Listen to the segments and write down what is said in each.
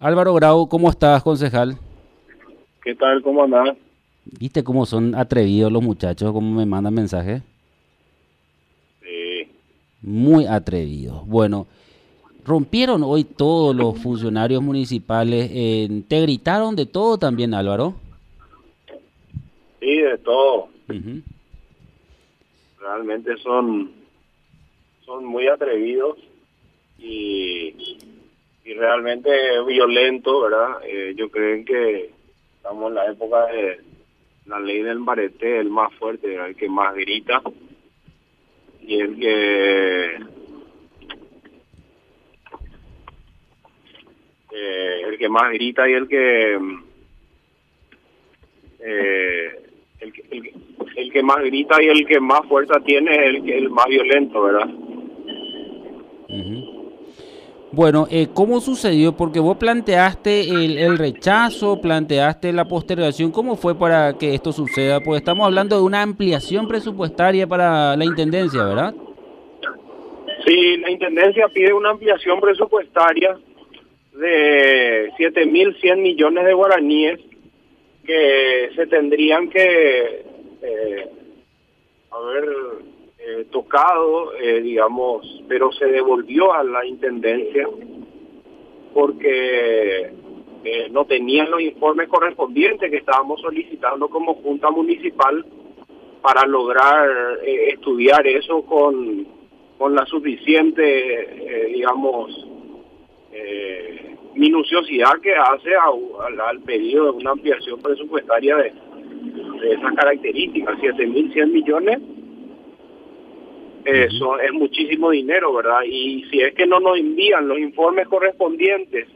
Álvaro Grau, ¿cómo estás, concejal? ¿Qué tal? ¿Cómo andás? ¿Viste cómo son atrevidos los muchachos? ¿Cómo me mandan mensajes? Sí. Muy atrevidos. Bueno, rompieron hoy todos los funcionarios municipales. eh, ¿Te gritaron de todo también, Álvaro? Sí, de todo. Realmente son, son muy atrevidos y, y realmente violentos, ¿verdad? Eh, yo creo que estamos en la época de la ley del barete, el más fuerte, el que más grita y el que eh, el que más grita y el que eh, el, que- el, que- más grita y el que más fuerza tiene es el, el más violento, ¿verdad? Bueno, eh, ¿cómo sucedió? Porque vos planteaste el, el rechazo, planteaste la postergación. ¿Cómo fue para que esto suceda? Pues estamos hablando de una ampliación presupuestaria para la Intendencia, ¿verdad? Sí, la Intendencia pide una ampliación presupuestaria de 7.100 millones de guaraníes que se tendrían que eh, haber eh, tocado, eh, digamos, pero se devolvió a la Intendencia porque eh, no tenían los informes correspondientes que estábamos solicitando como Junta Municipal para lograr estudiar eso con, con la suficiente, digamos, minuciosidad que hace a- al, al pedido de una ampliación presupuestaria de, de esas características, 7.100 millones. Eso es muchísimo dinero, ¿verdad? Y si es que no nos envían los informes correspondientes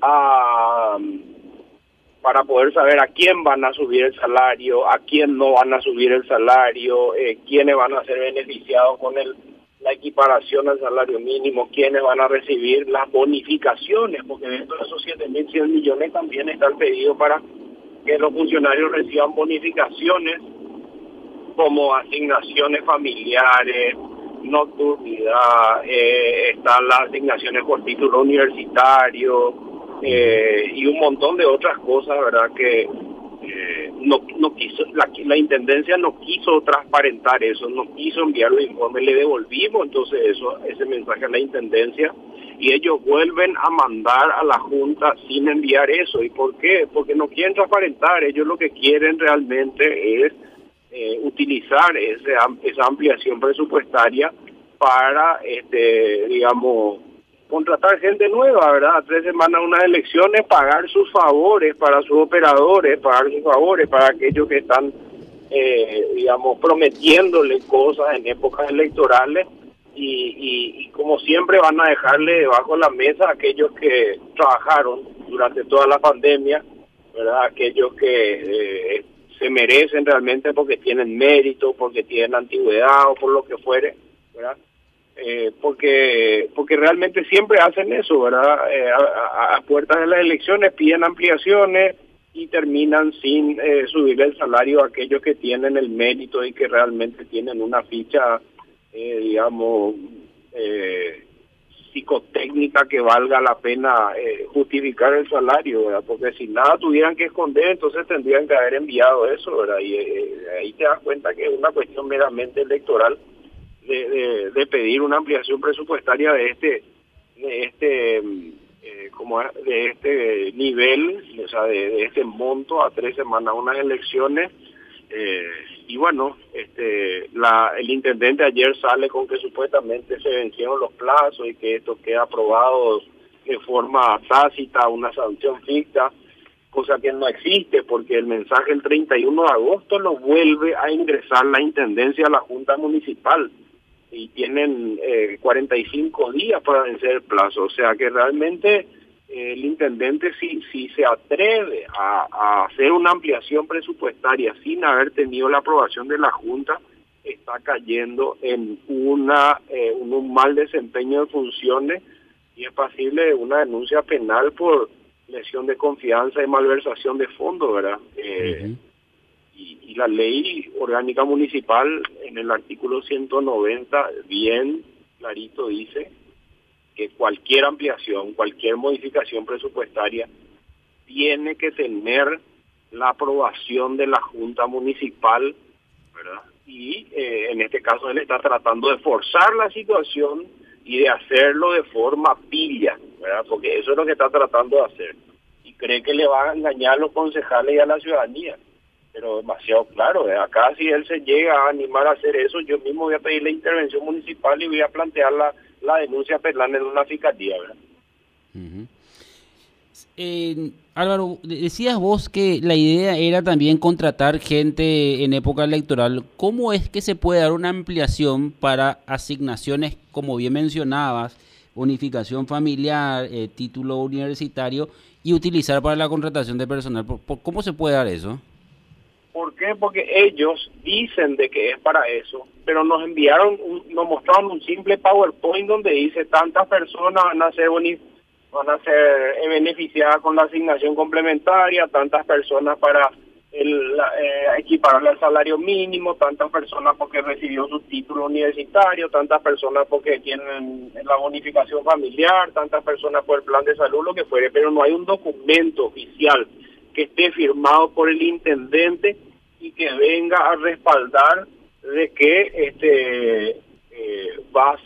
a, para poder saber a quién van a subir el salario, a quién no van a subir el salario, eh, quiénes van a ser beneficiados con el, la equiparación al salario mínimo, quiénes van a recibir las bonificaciones, porque dentro de esos 7.100 millones también está el pedido para que los funcionarios reciban bonificaciones como asignaciones familiares, nocturnidad, eh, están las asignaciones por título universitario eh, y un montón de otras cosas, ¿verdad? Que eh, no, no quiso, la, la intendencia no quiso transparentar eso, no quiso enviar los informes, le devolvimos entonces eso, ese mensaje a la intendencia y ellos vuelven a mandar a la Junta sin enviar eso. ¿Y por qué? Porque no quieren transparentar, ellos lo que quieren realmente es eh, utilizar ese, esa ampliación presupuestaria para, este, digamos, contratar gente nueva, ¿verdad? Tres semanas unas elecciones, pagar sus favores para sus operadores, pagar sus favores para aquellos que están, eh, digamos, prometiéndole cosas en épocas electorales y, y, como siempre van a dejarle debajo de la mesa aquellos que trabajaron durante toda la pandemia, ¿verdad? Aquellos que eh, se merecen realmente porque tienen mérito, porque tienen antigüedad o por lo que fuere, ¿verdad? Eh, porque porque realmente siempre hacen eso, ¿verdad? Eh, a, puertas de las elecciones piden ampliaciones y terminan sin eh, subir el salario a aquellos que tienen el mérito y que realmente tienen una ficha, digamos, eh, psicotécnica que valga la pena eh, justificar el salario. Porque si nada tuvieran que esconder, entonces tendrían que haber enviado eso. Y eh, ahí te das cuenta que es una cuestión meramente electoral de, de, pedir una ampliación presupuestaria de este de este mm, eh, como de este nivel o sea de, de este monto a tres semanas unas elecciones eh, y bueno este la el intendente ayer sale con que supuestamente se vencieron los plazos y que esto queda aprobado de forma tácita una sanción ficta cosa que no existe porque el mensaje el 31 de agosto lo vuelve a ingresar la intendencia a la junta municipal y tienen eh, 45 días para vencer el plazo. O sea que realmente el intendente si, si se atreve a, a hacer una ampliación presupuestaria sin haber tenido la aprobación de la Junta, está cayendo en una eh, un, un mal desempeño de funciones y es pasible de una denuncia penal por lesión de confianza y malversación de fondos, ¿verdad? Eh, y la ley orgánica municipal en el artículo 190 bien clarito dice que cualquier ampliación, cualquier modificación presupuestaria tiene que tener la aprobación de la Junta Municipal, ¿verdad? Y eh, en este caso él está tratando de forzar la situación y de hacerlo de forma pilla, ¿verdad? Porque eso es lo que está tratando de hacer. Y cree que le va a engañar a los concejales y a la ciudadanía. Pero demasiado claro, ¿eh? acá si él se llega a animar a hacer eso, yo mismo voy a pedir la intervención municipal y voy a plantear la, la denuncia penal en una fiscalía, ¿verdad? Álvaro, decías vos que la idea era también contratar gente en época electoral. ¿Cómo es que se puede dar una ampliación para asignaciones, como bien mencionabas, unificación familiar, eh, título universitario y utilizar para la contratación de personal? ¿Cómo se puede dar eso? Porque ellos dicen de que es para eso, pero nos enviaron, nos mostraron un simple PowerPoint donde dice tantas personas van a ser van a ser beneficiadas con la asignación complementaria, tantas personas para el, eh, al salario mínimo, tantas personas porque recibió su título universitario, tantas personas porque tienen la bonificación familiar, tantas personas por el plan de salud, lo que fuere, pero no hay un documento oficial que esté firmado por el intendente y que venga a respaldar de que este eh, va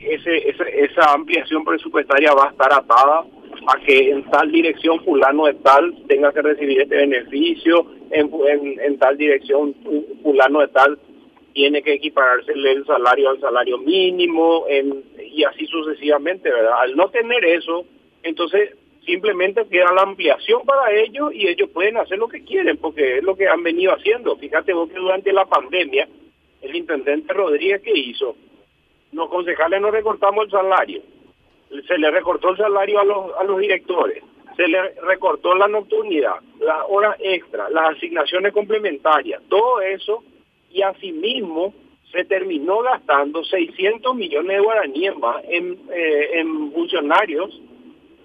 ese, esa ampliación presupuestaria va a estar atada a que en tal dirección fulano de tal tenga que recibir este beneficio, en, en, tal dirección fulano de tal tiene que equipararse el salario al salario mínimo en, y así sucesivamente, ¿verdad? Al no tener eso, entonces simplemente queda la ampliación para ellos y ellos pueden hacer lo que quieren porque es lo que han venido haciendo. Fíjate vos que durante la pandemia el intendente Rodríguez que hizo, los concejales no recortamos el salario, se le recortó el salario a los, a los directores, se le recortó la nocturnidad, las horas extra, las asignaciones complementarias, todo eso. Y asimismo se terminó gastando 600 millones de guaraníes más en, eh, en funcionarios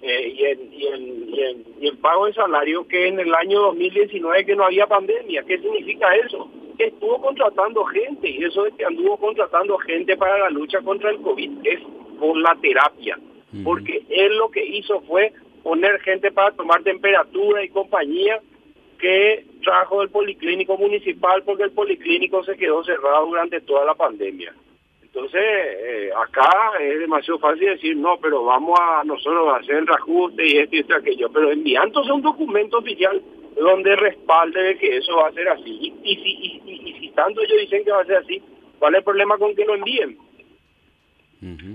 eh, y, en, y, en, y, en, pago de salario que en el año 2019 que no había pandemia. ¿Qué significa eso? Que estuvo contratando gente y eso de que anduvo contratando gente para la lucha contra el COVID es por la terapia. Porque él lo que hizo fue poner gente para tomar temperatura y compañía que trajo del policlínico municipal porque el policlínico se quedó cerrado durante toda la pandemia. Entonces, eh, acá es demasiado fácil decir, no, pero vamos a nosotros a hacer el reajuste y esto y esto aquello, pero enviándose un documento oficial donde respalde de que eso va a ser así. Y, si, y, si tanto ellos dicen que va a ser así, ¿cuál es el problema con que lo envíen?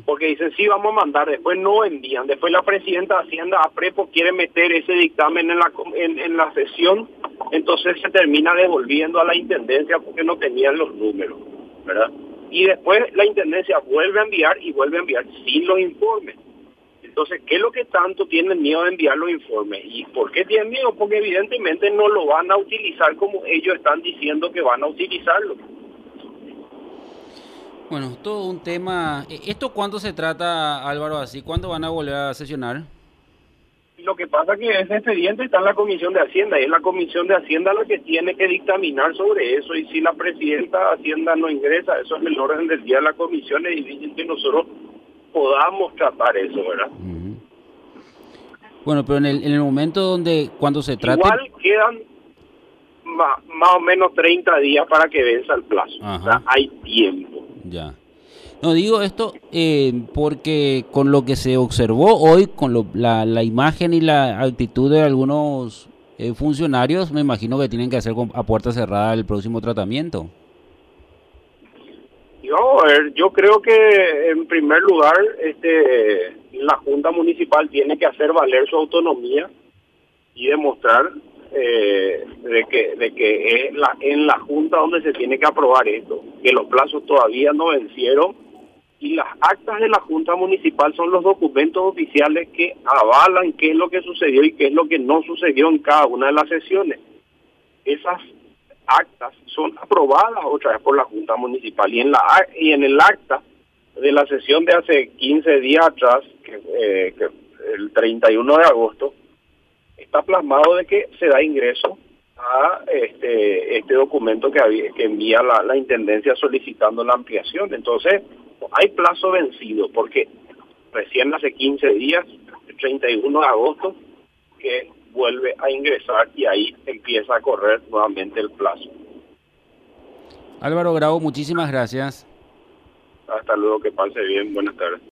Porque dicen, sí, vamos a mandar, después no envían, después la presidenta de Hacienda, APREPO, quiere meter ese dictamen en la, en, en la sesión, entonces se termina devolviendo a la Intendencia porque no tenían los números, ¿verdad? Y después la Intendencia vuelve a enviar y vuelve a enviar sin los informes. Entonces, ¿qué es lo que tanto tienen miedo de enviar los informes? ¿Y por qué tienen miedo? Porque evidentemente no lo van a utilizar como ellos están diciendo que van a utilizarlo. Bueno, todo un tema. ¿Esto cuándo se trata, Álvaro, así? ¿Cuándo van a volver a sesionar? Lo que pasa es que ese expediente está en la Comisión de Hacienda y es la Comisión de Hacienda la que tiene que dictaminar sobre eso y si la Presidenta de Hacienda no ingresa, eso es el orden del día de la Comisión, es difícil que nosotros podamos tratar eso, ¿verdad? Bueno, pero en el, en el momento donde, cuando se trata... Igual quedan más, o menos 30 días para que venza el plazo, o sea, hay tiempo. Ya. No digo esto eh, porque con lo que se observó hoy, con la, la, imagen y la actitud de algunos eh, funcionarios, me imagino que tienen que hacer a puerta cerrada el próximo tratamiento. Yo, yo creo que en primer lugar, este, la Junta Municipal tiene que hacer valer su autonomía y demostrar eh, de que de que es la, en la Junta donde se tiene que aprobar esto, que los plazos todavía no vencieron y las actas de la Junta Municipal son los documentos oficiales que avalan qué es lo que sucedió y qué es lo que no sucedió en cada una de las sesiones. Esas actas son aprobadas otra vez por la Junta Municipal y en la y en el acta de la sesión de hace 15 días atrás, eh, el 31 de agosto, está plasmado de que se da ingreso a este este documento que, que envía la intendencia solicitando la ampliación. Entonces, hay plazo vencido, porque recién hace 15 días, el 31 de agosto, que vuelve a ingresar y ahí empieza a correr nuevamente el plazo. Álvaro Grau, muchísimas gracias. Hasta luego, que pase bien, buenas tardes.